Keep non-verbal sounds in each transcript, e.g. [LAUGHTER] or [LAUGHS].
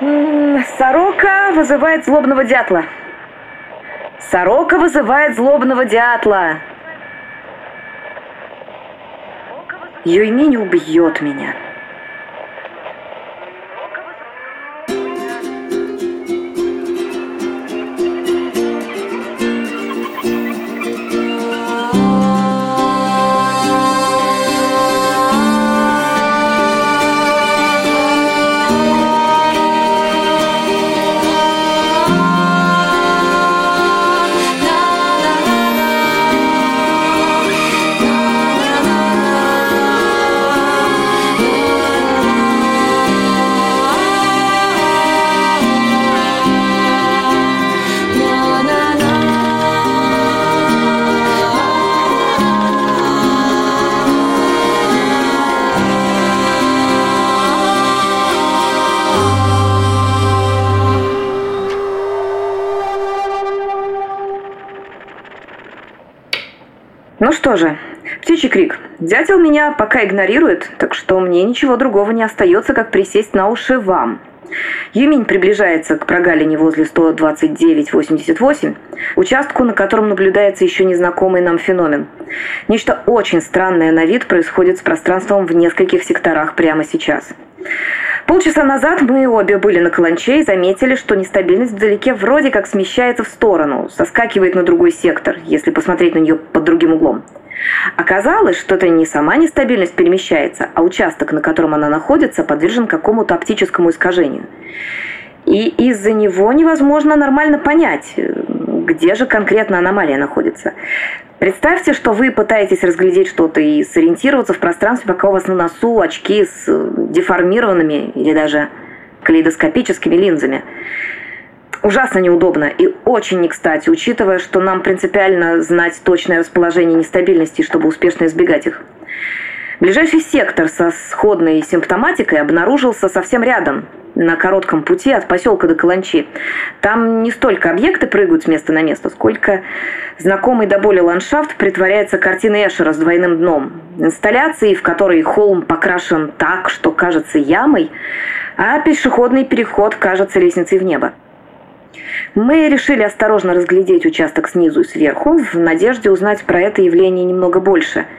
Сорока вызывает злобного дятла. Сорока вызывает злобного дятла. Юйминь убьет меня. Ну что же, птичий крик. Дятел меня пока игнорирует, так что мне ничего другого не остается, как присесть на уши вам. Юминь приближается к прогалине возле 129-88, участку, на котором наблюдается еще незнакомый нам феномен. Нечто очень странное на вид происходит с пространством в нескольких секторах прямо сейчас. Полчаса назад мы обе были на каланче и заметили, что нестабильность вдалеке вроде как смещается в сторону, соскакивает на другой сектор, если посмотреть на нее под другим углом. Оказалось, что это не сама нестабильность перемещается, а участок, на котором она находится, подвержен какому-то оптическому искажению. И из-за него невозможно нормально понять, где же конкретно аномалия находится. Представьте, что вы пытаетесь разглядеть что-то и сориентироваться в пространстве, пока у вас на носу очки с деформированными или даже калейдоскопическими линзами. Ужасно неудобно и очень не кстати, учитывая, что нам принципиально знать точное расположение нестабильностей, чтобы успешно избегать их. Ближайший сектор со сходной симптоматикой обнаружился совсем рядом, на коротком пути от поселка до Каланчи. Там не столько объекты прыгают с места на место, сколько знакомый до боли ландшафт притворяется картиной Эшера с двойным дном. Инсталляции, в которой холм покрашен так, что кажется ямой, а пешеходный переход кажется лестницей в небо. Мы решили осторожно разглядеть участок снизу и сверху, в надежде узнать про это явление немного больше –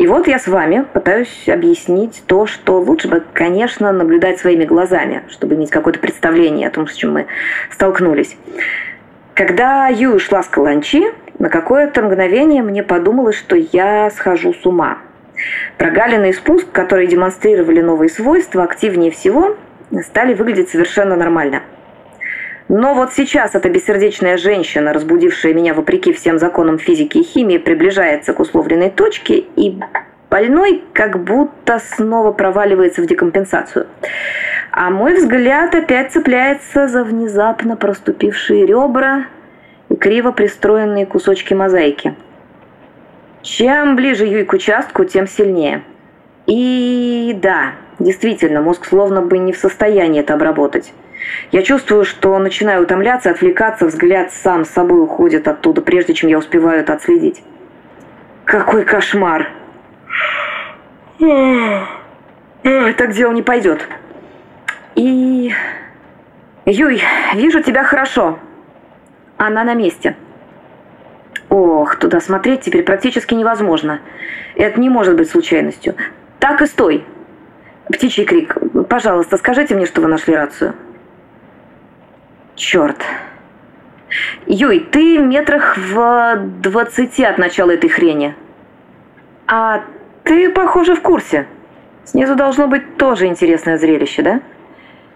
и вот я с вами пытаюсь объяснить то, что лучше бы, конечно, наблюдать своими глазами, чтобы иметь какое-то представление о том, с чем мы столкнулись. Когда Ю шла с каланчи, на какое-то мгновение мне подумалось, что я схожу с ума. Прогалины спуск, которые демонстрировали новые свойства, активнее всего стали выглядеть совершенно нормально – но вот сейчас эта бессердечная женщина, разбудившая меня вопреки всем законам физики и химии, приближается к условленной точке, и больной как будто снова проваливается в декомпенсацию. А мой взгляд опять цепляется за внезапно проступившие ребра и криво пристроенные кусочки мозаики. Чем ближе Юй к участку, тем сильнее. И да, действительно, мозг словно бы не в состоянии это обработать. Я чувствую, что начинаю утомляться, отвлекаться, взгляд сам с собой уходит оттуда, прежде чем я успеваю это отследить. Какой кошмар! Так дело не пойдет. И... Юй, вижу тебя хорошо. Она на месте. Ох, туда смотреть теперь практически невозможно. Это не может быть случайностью. Так и стой. Птичий крик. Пожалуйста, скажите мне, что вы нашли рацию. Черт. Юй, ты метрах в двадцати от начала этой хрени. А ты, похоже, в курсе. Снизу должно быть тоже интересное зрелище, да?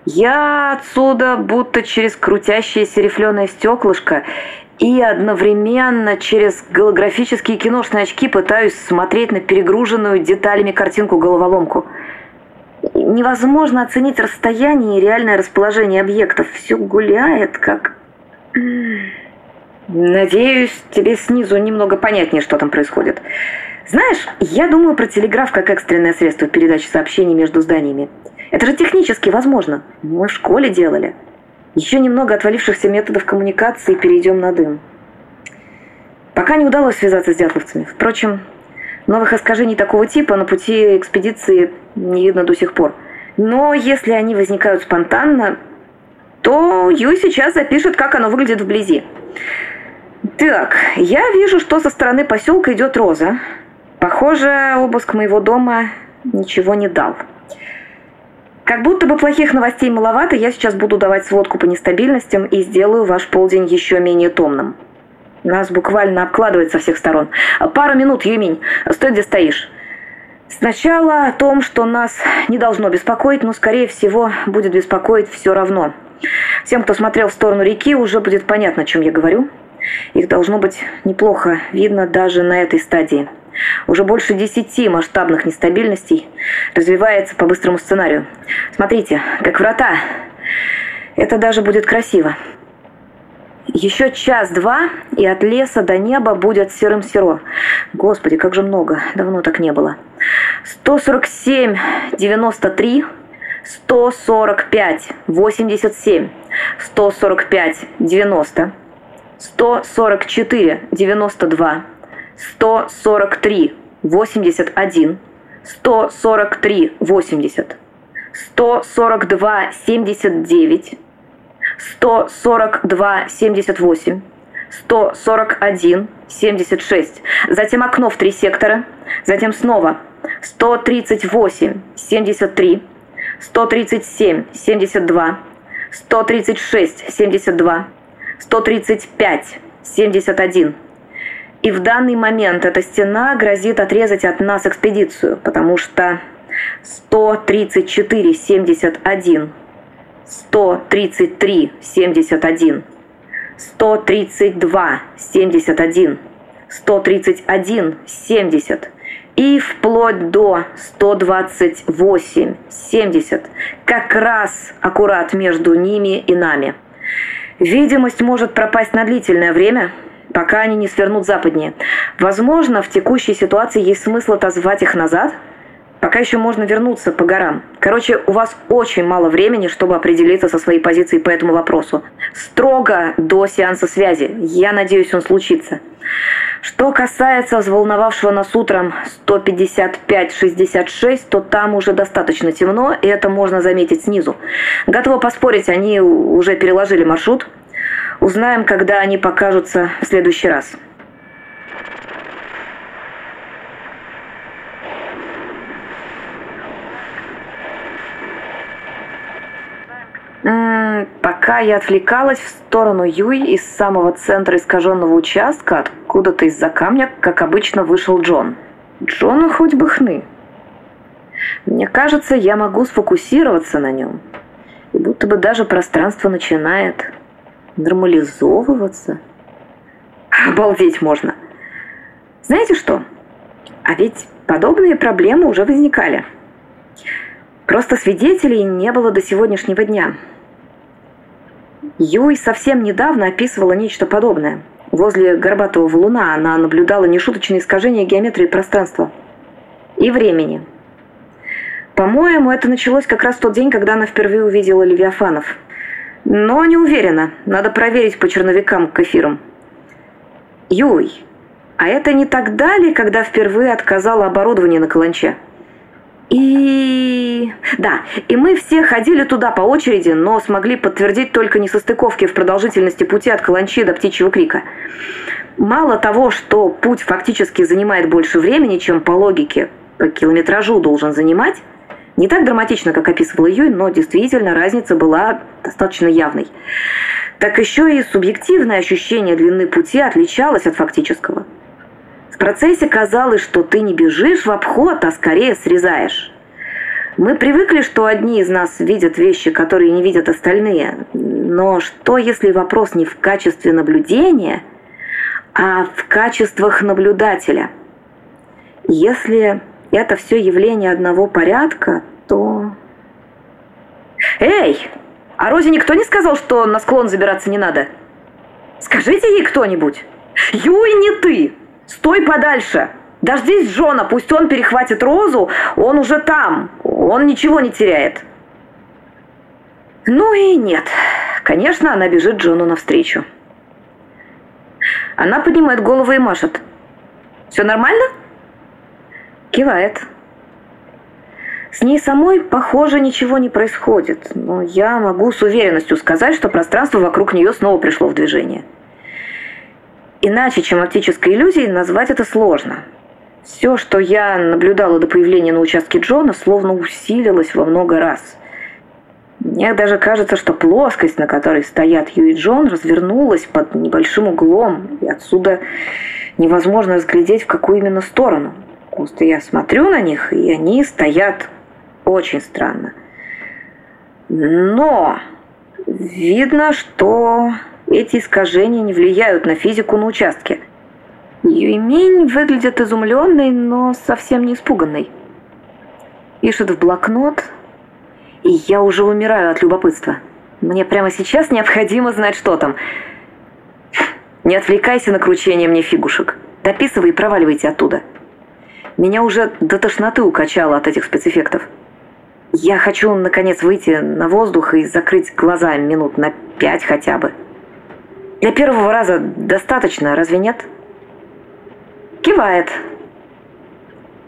Я отсюда будто через крутящееся рифленое стеклышко и одновременно через голографические киношные очки пытаюсь смотреть на перегруженную деталями картинку-головоломку – невозможно оценить расстояние и реальное расположение объектов. Все гуляет, как... Надеюсь, тебе снизу немного понятнее, что там происходит. Знаешь, я думаю про телеграф как экстренное средство передачи сообщений между зданиями. Это же технически возможно. Мы в школе делали. Еще немного отвалившихся методов коммуникации перейдем на дым. Пока не удалось связаться с дятловцами. Впрочем, Новых искажений такого типа на пути экспедиции не видно до сих пор. Но если они возникают спонтанно, то Юй сейчас запишет, как оно выглядит вблизи. Так, я вижу, что со стороны поселка идет Роза. Похоже, обыск моего дома ничего не дал. Как будто бы плохих новостей маловато, я сейчас буду давать сводку по нестабильностям и сделаю ваш полдень еще менее томным. Нас буквально обкладывает со всех сторон. Пару минут, Юминь. Стой, где стоишь. Сначала о том, что нас не должно беспокоить, но, скорее всего, будет беспокоить все равно. Всем, кто смотрел в сторону реки, уже будет понятно, о чем я говорю. Их должно быть неплохо видно даже на этой стадии. Уже больше десяти масштабных нестабильностей развивается по быстрому сценарию. Смотрите, как врата. Это даже будет красиво. Еще час-два, и от леса до неба будет серым серо. Господи, как же много. Давно так не было. 147, 93, 145, 87, 145, 90, 144, 92, 143, 81, 143, 80, 142, 79, 142, 78, 141, 76. Затем окно в три сектора. Затем снова 138, 73, 137, 72, 136, 72, 135, 71. И в данный момент эта стена грозит отрезать от нас экспедицию, потому что 134, 71, 133, 71, 132, 71, 131, 70 и вплоть до 128, 70, как раз аккурат между ними и нами. Видимость может пропасть на длительное время, пока они не свернут западнее. Возможно, в текущей ситуации есть смысл отозвать их назад – Пока еще можно вернуться по горам. Короче, у вас очень мало времени, чтобы определиться со своей позицией по этому вопросу. Строго до сеанса связи. Я надеюсь, он случится. Что касается взволновавшего нас утром 155-66, то там уже достаточно темно, и это можно заметить снизу. Готова поспорить, они уже переложили маршрут. Узнаем, когда они покажутся в следующий раз. Пока я отвлекалась в сторону Юй из самого центра искаженного участка, откуда-то из-за камня, как обычно, вышел Джон. Джону хоть бы хны. Мне кажется, я могу сфокусироваться на нем. И будто бы даже пространство начинает нормализовываться. Обалдеть можно. Знаете что? А ведь подобные проблемы уже возникали. Просто свидетелей не было до сегодняшнего дня. Юй совсем недавно описывала нечто подобное. Возле горбатого валуна она наблюдала нешуточное искажение геометрии пространства и времени. По-моему, это началось как раз в тот день, когда она впервые увидела Левиафанов. Но не уверена. Надо проверить по черновикам к эфирам. Юй, а это не тогда ли, когда впервые отказала оборудование на каланче? И... Да, и мы все ходили туда по очереди, но смогли подтвердить только несостыковки в продолжительности пути от Каланчи до Птичьего Крика. Мало того, что путь фактически занимает больше времени, чем по логике по километражу должен занимать, не так драматично, как описывала Юй, но действительно разница была достаточно явной. Так еще и субъективное ощущение длины пути отличалось от фактического. В процессе казалось, что ты не бежишь в обход, а скорее срезаешь. Мы привыкли, что одни из нас видят вещи, которые не видят остальные. Но что, если вопрос не в качестве наблюдения, а в качествах наблюдателя? Если это все явление одного порядка, то... Эй! А Розе никто не сказал, что на склон забираться не надо? Скажите ей кто-нибудь. Юй, не ты! Стой подальше! Дождись Джона, пусть он перехватит Розу, он уже там, он ничего не теряет. Ну и нет. Конечно, она бежит Джону навстречу. Она поднимает голову и машет. «Все нормально?» Кивает. С ней самой, похоже, ничего не происходит, но я могу с уверенностью сказать, что пространство вокруг нее снова пришло в движение. Иначе, чем оптической иллюзией, назвать это сложно. Все, что я наблюдала до появления на участке Джона, словно усилилось во много раз. Мне даже кажется, что плоскость, на которой стоят Ю и Джон, развернулась под небольшим углом, и отсюда невозможно разглядеть, в какую именно сторону. Просто я смотрю на них, и они стоят очень странно. Но видно, что эти искажения не влияют на физику на участке. Юйминь выглядит изумленной, но совсем не испуганной. Пишет в блокнот, и я уже умираю от любопытства. Мне прямо сейчас необходимо знать, что там. Не отвлекайся на кручение мне фигушек. Дописывай и проваливайте оттуда. Меня уже до тошноты укачало от этих спецэффектов. Я хочу, наконец, выйти на воздух и закрыть глаза минут на пять хотя бы. Для первого раза достаточно, разве нет? Кивает.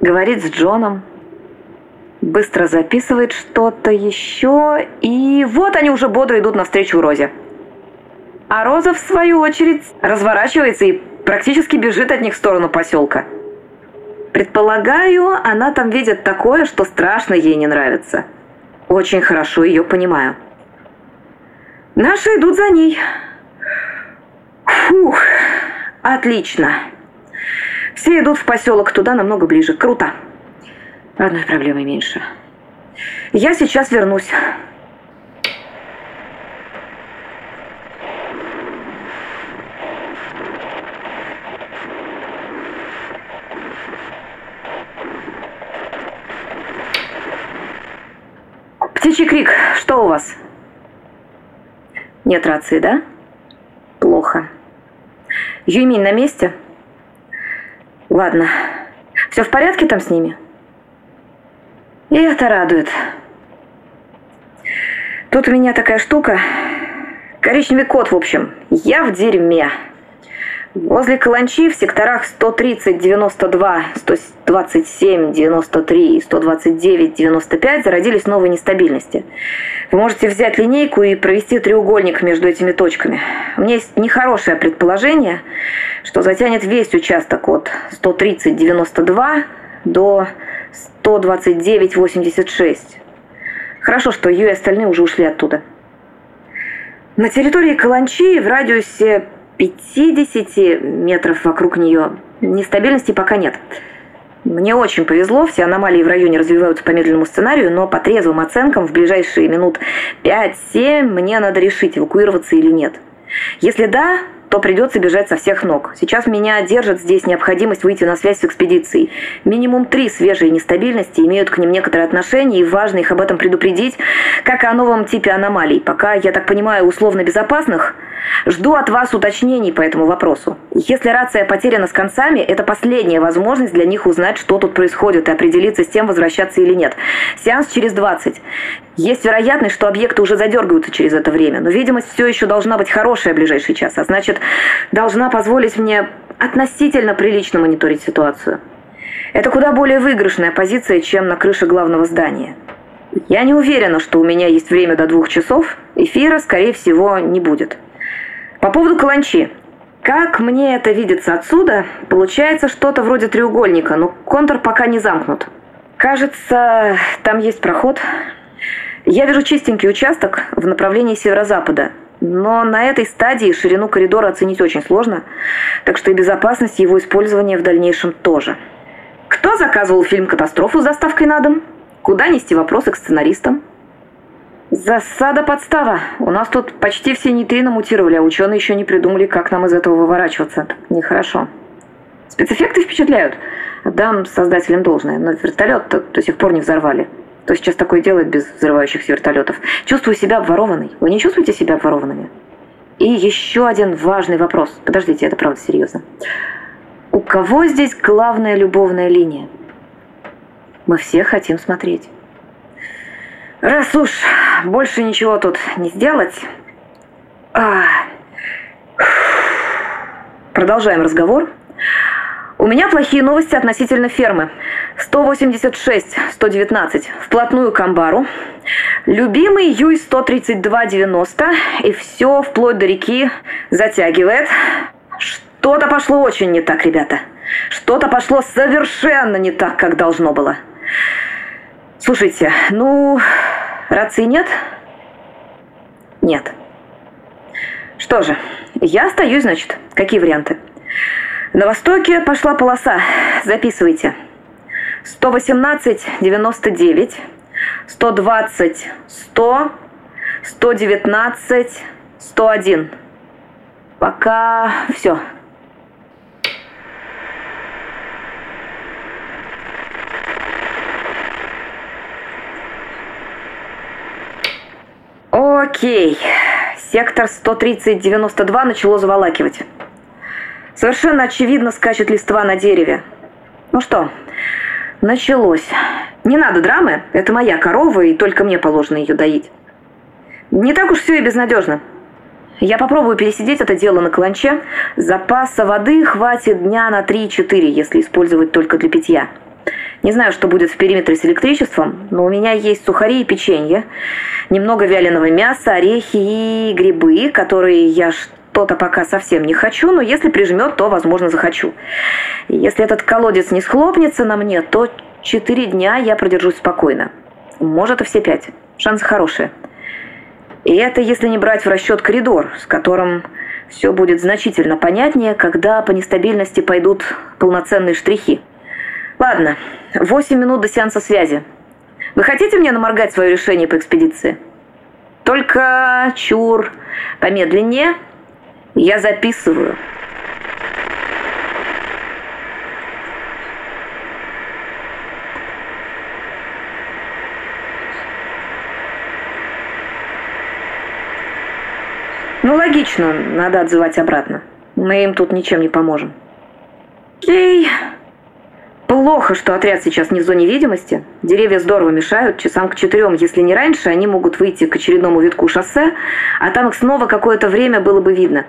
Говорит с Джоном. Быстро записывает что-то еще. И вот они уже бодро идут навстречу Розе. А Роза, в свою очередь, разворачивается и практически бежит от них в сторону поселка. Предполагаю, она там видит такое, что страшно ей не нравится. Очень хорошо ее понимаю. Наши идут за ней. Фух, отлично. Все идут в поселок туда намного ближе. Круто. Одной проблемой меньше. Я сейчас вернусь. Птичий крик, что у вас? Нет рации, да? Плохо. Юмин на месте? Ладно. Все в порядке там с ними? И это радует. Тут у меня такая штука. Коричневый кот, в общем. Я в дерьме. Возле Каланчи в секторах 130, 92, 127, 93 и 129, 95 зародились новые нестабильности. Вы можете взять линейку и провести треугольник между этими точками. У меня есть нехорошее предположение, что затянет весь участок от 130, 92 до 129, 86. Хорошо, что Ю и остальные уже ушли оттуда. На территории Каланчи в радиусе 50 метров вокруг нее нестабильности пока нет. Мне очень повезло, все аномалии в районе развиваются по медленному сценарию, но по трезвым оценкам в ближайшие минут 5-7 мне надо решить, эвакуироваться или нет. Если да, то придется бежать со всех ног. Сейчас меня держит здесь необходимость выйти на связь с экспедицией. Минимум три свежие нестабильности имеют к ним некоторое отношение, и важно их об этом предупредить, как и о новом типе аномалий. Пока, я так понимаю, условно безопасных, жду от вас уточнений по этому вопросу. Если рация потеряна с концами, это последняя возможность для них узнать, что тут происходит, и определиться с тем, возвращаться или нет. Сеанс через 20. Есть вероятность, что объекты уже задергаются через это время, но видимость все еще должна быть хорошая в ближайший час, а значит, должна позволить мне относительно прилично мониторить ситуацию. Это куда более выигрышная позиция, чем на крыше главного здания. Я не уверена, что у меня есть время до двух часов. Эфира, скорее всего, не будет. По поводу каланчи. Как мне это видится отсюда, получается что-то вроде треугольника, но контур пока не замкнут. Кажется, там есть проход. Я вижу чистенький участок в направлении северо-запада, но на этой стадии ширину коридора оценить очень сложно, так что и безопасность его использования в дальнейшем тоже. Кто заказывал фильм «Катастрофу» с доставкой на дом? Куда нести вопросы к сценаристам? Засада-подстава. У нас тут почти все нейтрино мутировали, а ученые еще не придумали, как нам из этого выворачиваться. Нехорошо. Спецэффекты впечатляют. Отдам создателям должное, но вертолет до сих пор не взорвали. Кто сейчас такое делает без взрывающихся вертолетов? Чувствую себя обворованной. Вы не чувствуете себя обворованными? И еще один важный вопрос. Подождите, это правда серьезно. У кого здесь главная любовная линия? Мы все хотим смотреть. Раз уж больше ничего тут не сделать... А... Продолжаем разговор. У меня плохие новости относительно фермы. 186, 119, вплотную к амбару. Любимый Юй 132,90, и все вплоть до реки затягивает. Что-то пошло очень не так, ребята. Что-то пошло совершенно не так, как должно было. Слушайте, ну, рации нет? Нет. Что же, я остаюсь, значит. Какие варианты? На востоке пошла полоса. Записывайте. 118, 99, 120, 100, 119, 101. Пока все. Окей. Сектор 130-92 начало заволакивать. Совершенно очевидно скачет листва на дереве. Ну что, началось. Не надо драмы, это моя корова, и только мне положено ее доить. Не так уж все и безнадежно. Я попробую пересидеть это дело на каланче. Запаса воды хватит дня на 3-4, если использовать только для питья. Не знаю, что будет в периметре с электричеством, но у меня есть сухари и печенье, немного вяленого мяса, орехи и грибы, которые я что-то пока совсем не хочу, но если прижмет, то, возможно, захочу. Если этот колодец не схлопнется на мне, то четыре дня я продержусь спокойно. Может, и все пять. Шансы хорошие. И это если не брать в расчет коридор, с которым все будет значительно понятнее, когда по нестабильности пойдут полноценные штрихи. Ладно, 8 минут до сеанса связи. Вы хотите мне наморгать свое решение по экспедиции? Только чур, помедленнее. Я записываю. Ну, логично, надо отзывать обратно. Мы им тут ничем не поможем. Окей. Плохо, что отряд сейчас не в зоне видимости. Деревья здорово мешают. Часам к четырем, если не раньше, они могут выйти к очередному витку шоссе, а там их снова какое-то время было бы видно.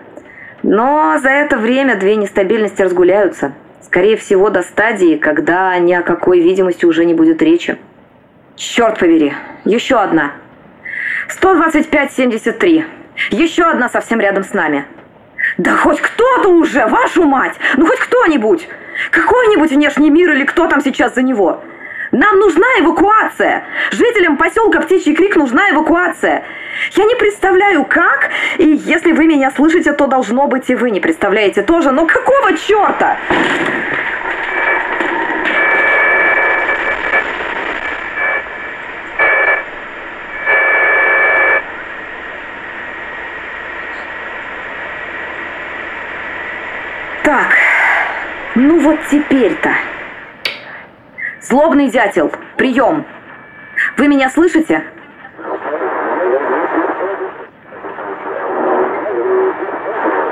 Но за это время две нестабильности разгуляются. Скорее всего, до стадии, когда ни о какой видимости уже не будет речи. Черт побери, еще одна. 125-73. Еще одна совсем рядом с нами. Да хоть кто-то уже, вашу мать! Ну хоть кто-нибудь! Какой-нибудь внешний мир или кто там сейчас за него? Нам нужна эвакуация! Жителям поселка Птичий Крик нужна эвакуация! Я не представляю, как, и если вы меня слышите, то должно быть и вы не представляете тоже, но какого черта? Так, ну вот теперь-то. Злобный дятел, прием. Вы меня слышите?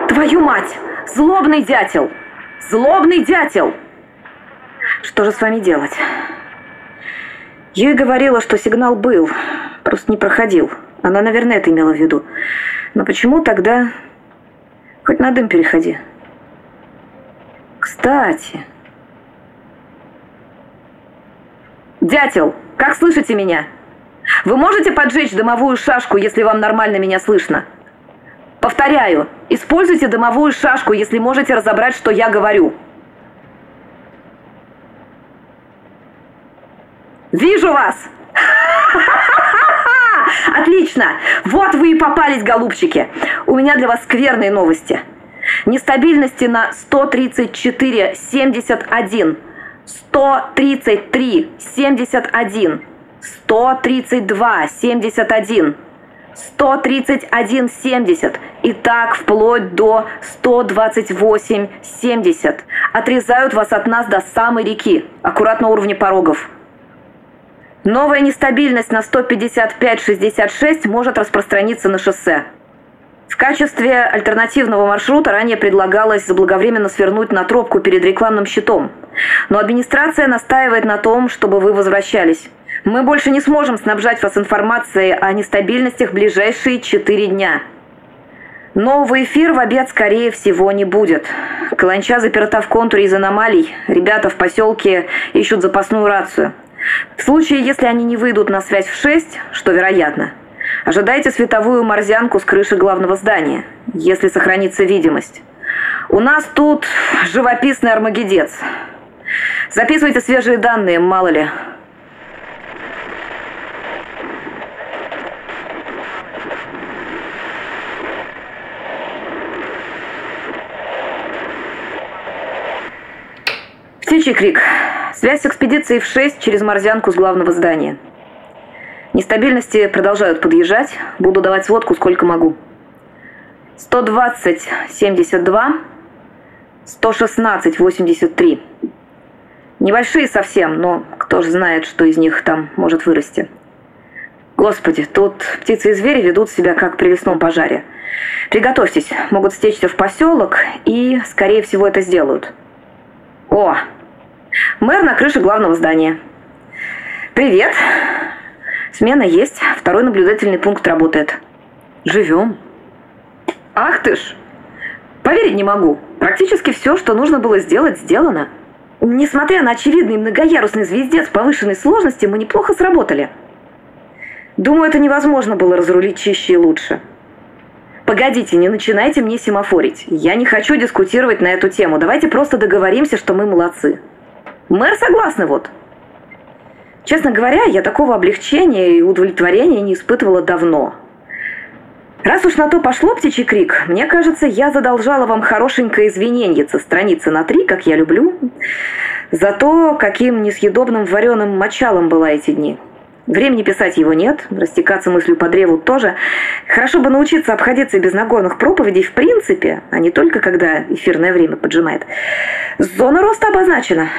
Твою мать! Злобный дятел! Злобный дятел! Что же с вами делать? Юй говорила, что сигнал был, просто не проходил. Она, наверное, это имела в виду. Но почему тогда... Хоть на дым переходи. Кстати... Дятел, как слышите меня? Вы можете поджечь дымовую шашку, если вам нормально меня слышно? Повторяю, используйте дымовую шашку, если можете разобрать, что я говорю. Вижу вас! [LAUGHS] Отлично! Вот вы и попались, голубчики. У меня для вас скверные новости. Нестабильности на 134,71, 133, 71, 132, 71, 131, 70 и так вплоть до 128, 70. Отрезают вас от нас до самой реки, аккуратно на уровне порогов. Новая нестабильность на 155-66 может распространиться на шоссе. В качестве альтернативного маршрута ранее предлагалось заблаговременно свернуть на тропку перед рекламным щитом. Но администрация настаивает на том, чтобы вы возвращались. Мы больше не сможем снабжать вас информацией о нестабильностях в ближайшие четыре дня. Новый эфир в обед, скорее всего, не будет. Каланча заперта в контуре из аномалий. Ребята в поселке ищут запасную рацию. В случае, если они не выйдут на связь в 6, что вероятно, ожидайте световую морзянку с крыши главного здания, если сохранится видимость. У нас тут живописный армагедец. Записывайте свежие данные, мало ли. Птичий крик. Связь с экспедицией в 6 через морзянку с главного здания. Нестабильности продолжают подъезжать. Буду давать сводку сколько могу. 120, 72, 116, 83. Небольшие совсем, но кто же знает, что из них там может вырасти. Господи, тут птицы и звери ведут себя как при лесном пожаре. Приготовьтесь, могут стечься в поселок и, скорее всего, это сделают. О, мэр на крыше главного здания. Привет. Смена есть, второй наблюдательный пункт работает. Живем. Ах ты ж! Поверить не могу. Практически все, что нужно было сделать, сделано. Несмотря на очевидный многоярусный звездец повышенной сложности, мы неплохо сработали. Думаю, это невозможно было разрулить чище и лучше. Погодите, не начинайте мне семафорить. Я не хочу дискутировать на эту тему. Давайте просто договоримся, что мы молодцы. Мэр согласны вот. Честно говоря, я такого облегчения и удовлетворения не испытывала давно. Раз уж на то пошло, птичий крик, мне кажется, я задолжала вам хорошенькое извинение со страницы на три, как я люблю, за то, каким несъедобным вареным мочалом была эти дни. Времени писать его нет, растекаться мыслью по древу тоже. Хорошо бы научиться обходиться без нагорных проповедей в принципе, а не только когда эфирное время поджимает. Зона роста обозначена.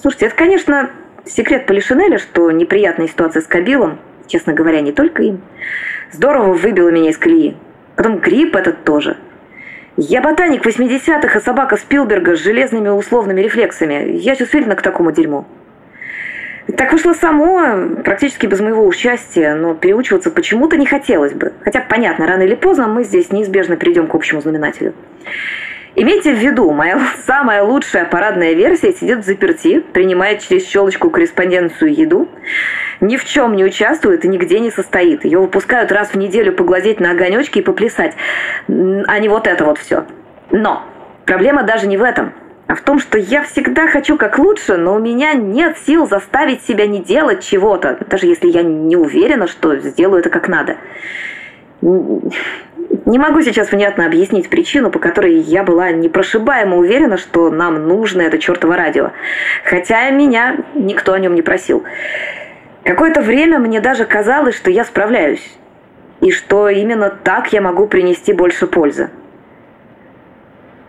Слушайте, это, конечно, секрет Полишинеля, что неприятная ситуация с Кабилом, честно говоря, не только им, здорово выбила меня из колеи. Потом грипп этот тоже. Я ботаник 80-х, а собака Спилберга с железными условными рефлексами. Я чувствительна к такому дерьму. Так вышло само, практически без моего участия, но переучиваться почему-то не хотелось бы. Хотя, понятно, рано или поздно мы здесь неизбежно придем к общему знаменателю. Имейте в виду, моя [LAUGHS] самая лучшая парадная версия сидит в заперти, принимает через щелочку корреспонденцию еду, ни в чем не участвует и нигде не состоит. Ее выпускают раз в неделю поглазеть на огонечки и поплясать, а не вот это вот все. Но проблема даже не в этом, а в том, что я всегда хочу как лучше, но у меня нет сил заставить себя не делать чего-то, даже если я не уверена, что сделаю это как надо. Не могу сейчас внятно объяснить причину, по которой я была непрошибаемо уверена, что нам нужно это чертово радио. Хотя меня никто о нем не просил. Какое-то время мне даже казалось, что я справляюсь. И что именно так я могу принести больше пользы.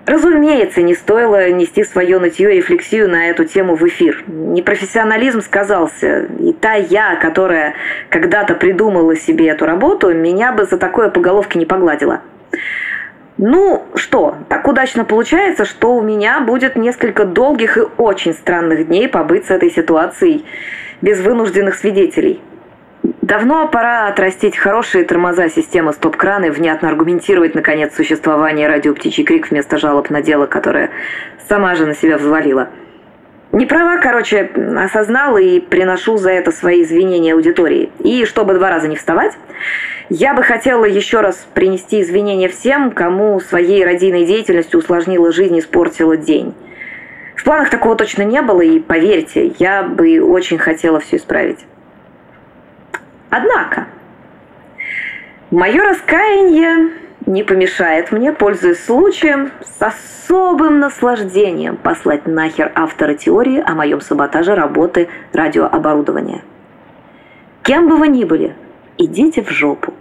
Разумеется, не стоило нести свое нытье и рефлексию на эту тему в эфир. Непрофессионализм сказался. И та я, которая когда-то придумала себе эту работу, меня бы за такое по головке не погладила. Ну что, так удачно получается, что у меня будет несколько долгих и очень странных дней побыть с этой ситуацией без вынужденных свидетелей. Давно пора отрастить хорошие тормоза системы стоп-краны и внятно аргументировать, наконец, существование радио «Птичий крик» вместо жалоб на дело, которое сама же на себя взвалила. Не права, короче, осознала и приношу за это свои извинения аудитории. И чтобы два раза не вставать, я бы хотела еще раз принести извинения всем, кому своей радийной деятельностью усложнила жизнь и испортила день. В планах такого точно не было, и поверьте, я бы очень хотела все исправить. Однако, мое раскаяние не помешает мне, пользуясь случаем, с особым наслаждением послать нахер автора теории о моем саботаже работы радиооборудования. Кем бы вы ни были, идите в жопу.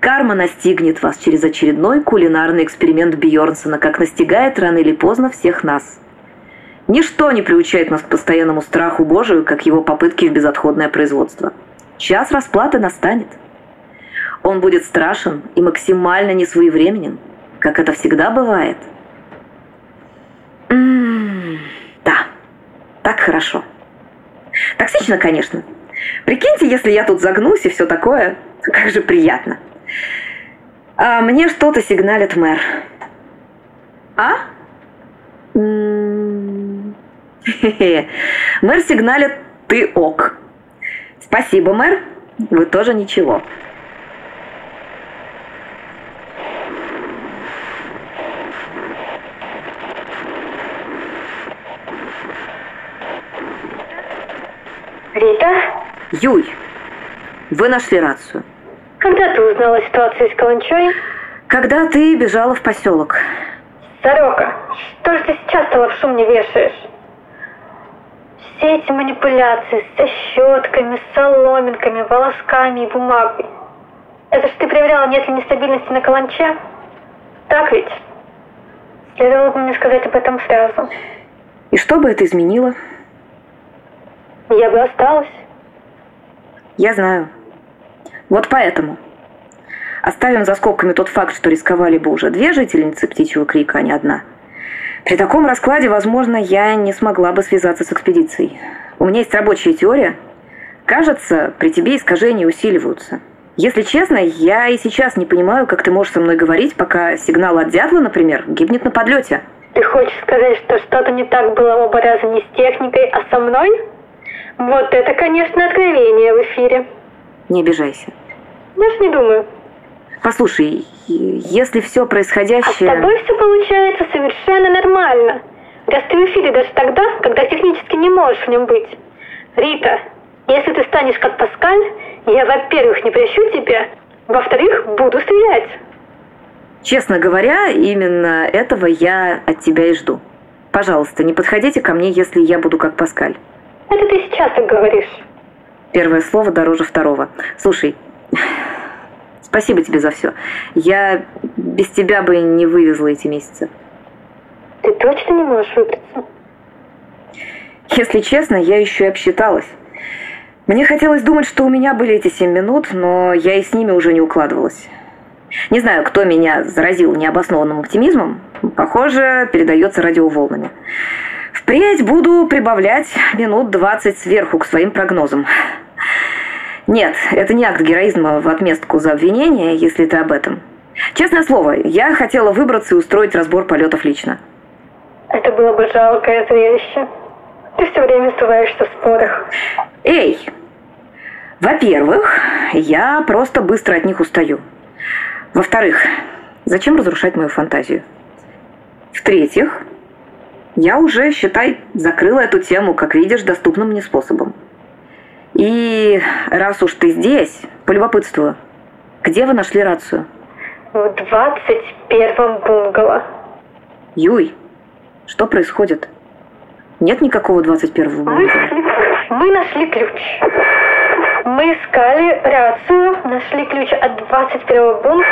Карма настигнет вас через очередной кулинарный эксперимент Бьорнсона, как настигает рано или поздно всех нас. Ничто не приучает нас к постоянному страху Божию, как его попытки в безотходное производство. Час расплаты настанет. Он будет страшен и максимально несвоевременен, как это всегда бывает. М-м, да, так хорошо. Токсично, конечно. Прикиньте, если я тут загнусь и все такое, как же приятно. А мне что-то сигналит мэр. А? [LAUGHS] Мэр сигналит «ты ок». Спасибо, мэр. Вы тоже ничего. Рита? Юй, вы нашли рацию. Когда ты узнала ситуацию с Каланчой? Когда ты бежала в поселок. Сорока, что же ты сейчас-то лапшу мне вешаешь? Все эти манипуляции со щетками, соломинками, волосками и бумагой. Это ж ты проверяла, нет ли нестабильности на каланче? Так ведь? Следовало бы мне сказать об этом сразу. И что бы это изменило? Я бы осталась. Я знаю. Вот поэтому. Оставим за скобками тот факт, что рисковали бы уже две жительницы птичьего крика, а не одна. При таком раскладе, возможно, я не смогла бы связаться с экспедицией. У меня есть рабочая теория. Кажется, при тебе искажения усиливаются. Если честно, я и сейчас не понимаю, как ты можешь со мной говорить, пока сигнал от дятла, например, гибнет на подлете. Ты хочешь сказать, что что-то не так было оба раза не с техникой, а со мной? Вот это, конечно, откровение в эфире. Не обижайся. Даже не думаю. Послушай, если все происходящее... А с тобой все получается совершенно нормально. Раз ты в эфире даже тогда, когда технически не можешь в нем быть. Рита, если ты станешь как Паскаль, я, во-первых, не прощу тебя, во-вторых, буду стрелять. Честно говоря, именно этого я от тебя и жду. Пожалуйста, не подходите ко мне, если я буду как Паскаль. Это ты сейчас так говоришь. Первое слово дороже второго. Слушай, спасибо тебе за все. Я без тебя бы не вывезла эти месяцы. Ты точно не можешь выбраться? Если честно, я еще и обсчиталась. Мне хотелось думать, что у меня были эти семь минут, но я и с ними уже не укладывалась. Не знаю, кто меня заразил необоснованным оптимизмом. Похоже, передается радиоволнами. Впредь буду прибавлять минут 20 сверху к своим прогнозам. Нет, это не акт героизма в отместку за обвинение, если ты об этом. Честное слово, я хотела выбраться и устроить разбор полетов лично. Это было бы жалкое зрелище. Ты все время сдуваешься в спорах. Эй! Во-первых, я просто быстро от них устаю. Во-вторых, зачем разрушать мою фантазию? В-третьих, я уже, считай, закрыла эту тему, как видишь, доступным мне способом. И раз уж ты здесь, полюбопытствую, где вы нашли рацию? В 21-м бунгало. Юй, что происходит? Нет никакого 21-го бунгало? Мы, мы нашли ключ. Мы искали рацию, нашли ключ от 21-го бунгало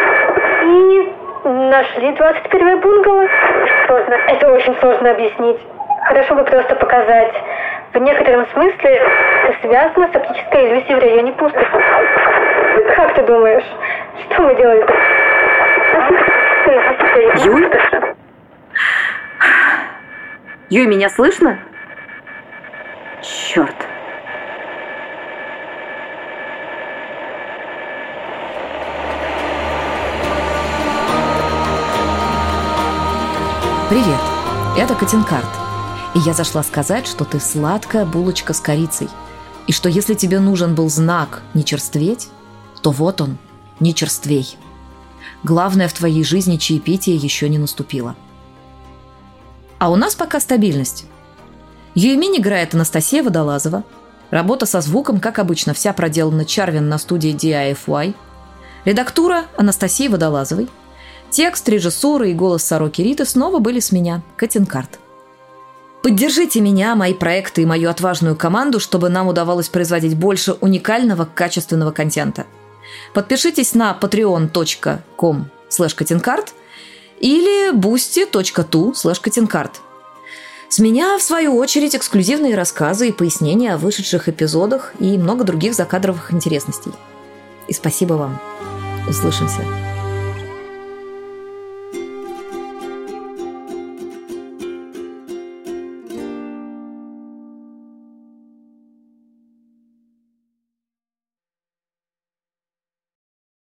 и нашли 21 бунгало. Сложно. Это очень сложно объяснить. Хорошо бы просто показать. В некотором смысле связано с оптической иллюзией в районе пустоши. Как ты думаешь, что мы делали? Юй? Юй, меня слышно? Черт. Привет, это Катинкарт. И я зашла сказать, что ты сладкая булочка с корицей. И что если тебе нужен был знак «не черстветь», то вот он, не черствей. Главное в твоей жизни чаепитие еще не наступило. А у нас пока стабильность. Юемин играет Анастасия Водолазова. Работа со звуком, как обычно, вся проделана Чарвин на студии DIFY. Редактура Анастасии Водолазовой – Текст, режиссура и голос Сороки Риты снова были с меня, Катинкарт. Поддержите меня, мои проекты и мою отважную команду, чтобы нам удавалось производить больше уникального, качественного контента. Подпишитесь на patreon.com slash или boosty.tu slash С меня, в свою очередь, эксклюзивные рассказы и пояснения о вышедших эпизодах и много других закадровых интересностей. И спасибо вам. Услышимся.